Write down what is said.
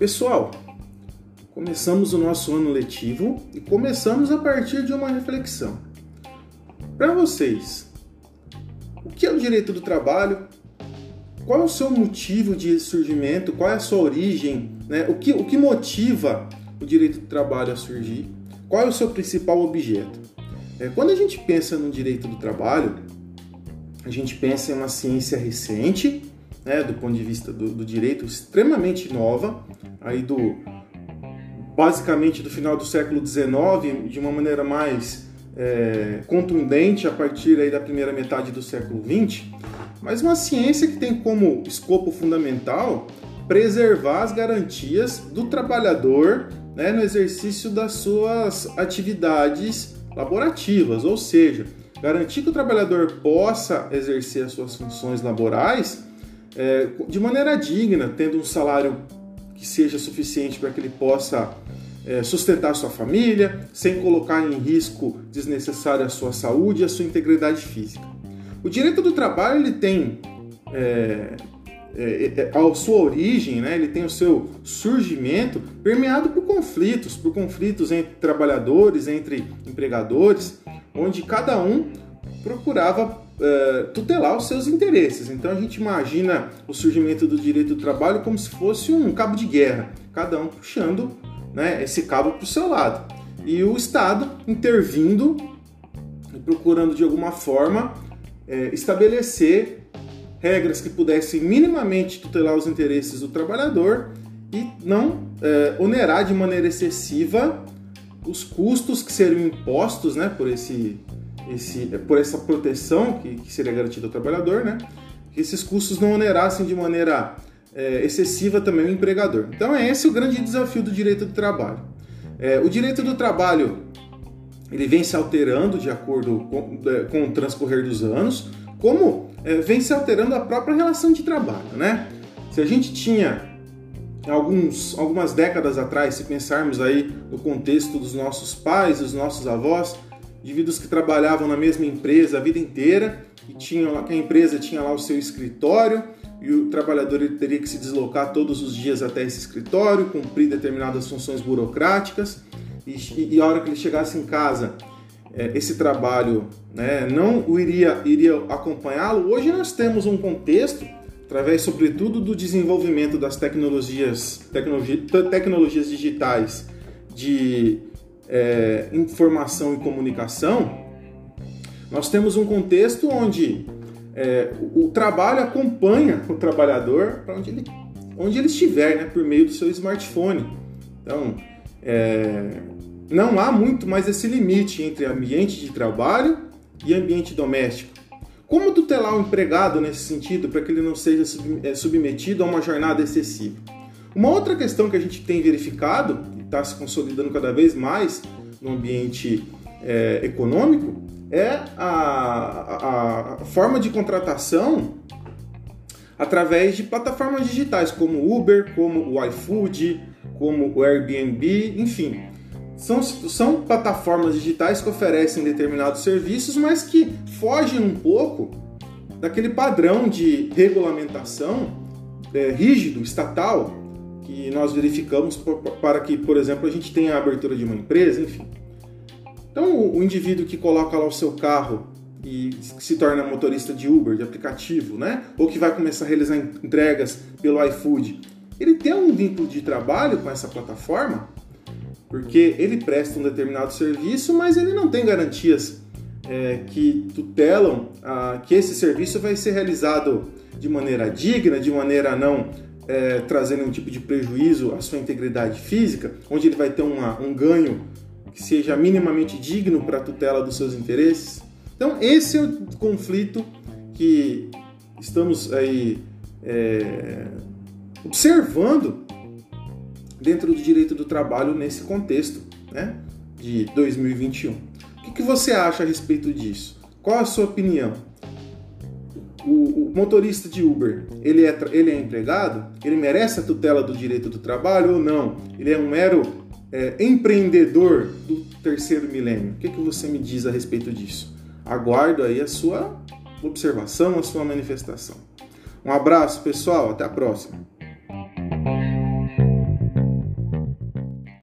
Pessoal, começamos o nosso ano letivo e começamos a partir de uma reflexão. Para vocês, o que é o direito do trabalho? Qual é o seu motivo de surgimento? Qual é a sua origem? Né? O, que, o que motiva o direito do trabalho a surgir? Qual é o seu principal objeto? É, quando a gente pensa no direito do trabalho, a gente pensa em uma ciência recente, né, do ponto de vista do, do direito, extremamente nova, aí do basicamente do final do século XIX, de uma maneira mais é, contundente a partir aí da primeira metade do século XX, mas uma ciência que tem como escopo fundamental preservar as garantias do trabalhador né, no exercício das suas atividades laborativas, ou seja, garantir que o trabalhador possa exercer as suas funções laborais é, de maneira digna, tendo um salário que seja suficiente para que ele possa é, sustentar sua família, sem colocar em risco desnecessário a sua saúde e a sua integridade física. O direito do trabalho ele tem é, é, é, a sua origem, né, ele tem o seu surgimento permeado por conflitos, por conflitos entre trabalhadores, entre empregadores, onde cada um procurava uh, tutelar os seus interesses. Então a gente imagina o surgimento do direito do trabalho como se fosse um cabo de guerra, cada um puxando né, esse cabo para o seu lado. E o Estado intervindo e procurando de alguma forma é, estabelecer regras que pudessem minimamente tutelar os interesses do trabalhador e não é, onerar de maneira excessiva os custos que seriam impostos né, por esse esse, por essa proteção que, que seria garantida ao trabalhador, né? Que esses custos não onerassem de maneira é, excessiva também o empregador. Então é esse o grande desafio do direito do trabalho. É, o direito do trabalho ele vem se alterando de acordo com, é, com o transcorrer dos anos, como é, vem se alterando a própria relação de trabalho, né? Se a gente tinha alguns, algumas décadas atrás, se pensarmos aí no contexto dos nossos pais, dos nossos avós, indivíduos que trabalhavam na mesma empresa a vida inteira e tinham lá que a empresa tinha lá o seu escritório e o trabalhador teria que se deslocar todos os dias até esse escritório, cumprir determinadas funções burocráticas e, e a hora que ele chegasse em casa é, esse trabalho né, não iria, iria acompanhá-lo. Hoje nós temos um contexto, através sobretudo do desenvolvimento das tecnologias, tecnologia, tecnologias digitais de é, informação e comunicação, nós temos um contexto onde é, o, trabalho acompanha o trabalhador para onde ele, onde ele estiver, né, por meio do seu smartphone. Então, é, não há muito mais esse limite entre ambiente de trabalho e ambiente doméstico. Como tutelar o empregado nesse sentido para que ele não seja é, submetido a uma jornada excessiva? Uma outra questão que a gente tem verificado está se consolidando cada vez mais no ambiente é, econômico é a, a, forma de contratação através de plataformas digitais como Uber, como o iFood, como o Airbnb, enfim. São, são plataformas digitais que oferecem determinados serviços, mas que fogem um pouco daquele padrão de regulamentação é, rígido, estatal, que nós verificamos para que, por exemplo, a gente tenha a abertura de uma empresa, enfim. Então, o indivíduo que coloca lá o seu carro e se torna motorista de Uber, de aplicativo, né? Ou que vai começar a realizar entregas pelo iFood, ele tem um vínculo de trabalho com essa plataforma, porque ele presta um determinado serviço, mas ele não tem garantias é, que tutelam ah, que esse serviço vai ser realizado de maneira digna, de maneira não é, trazendo um tipo de prejuízo à sua integridade física, onde ele vai ter uma, um ganho que seja minimamente digno para a tutela dos seus interesses. Então, esse é o conflito que estamos aí é, observando dentro do direito do trabalho nesse contexto né, de 2021. O que, que você acha a respeito disso? Qual a sua opinião? O, motorista de Uber, ele é, ele é empregado? Ele merece a tutela do direito do trabalho ou não? Ele é um mero é, empreendedor do terceiro milênio? O que, que você me diz a respeito disso? Aguardo aí a sua observação, a sua manifestação. Um abraço, pessoal. Até a próxima.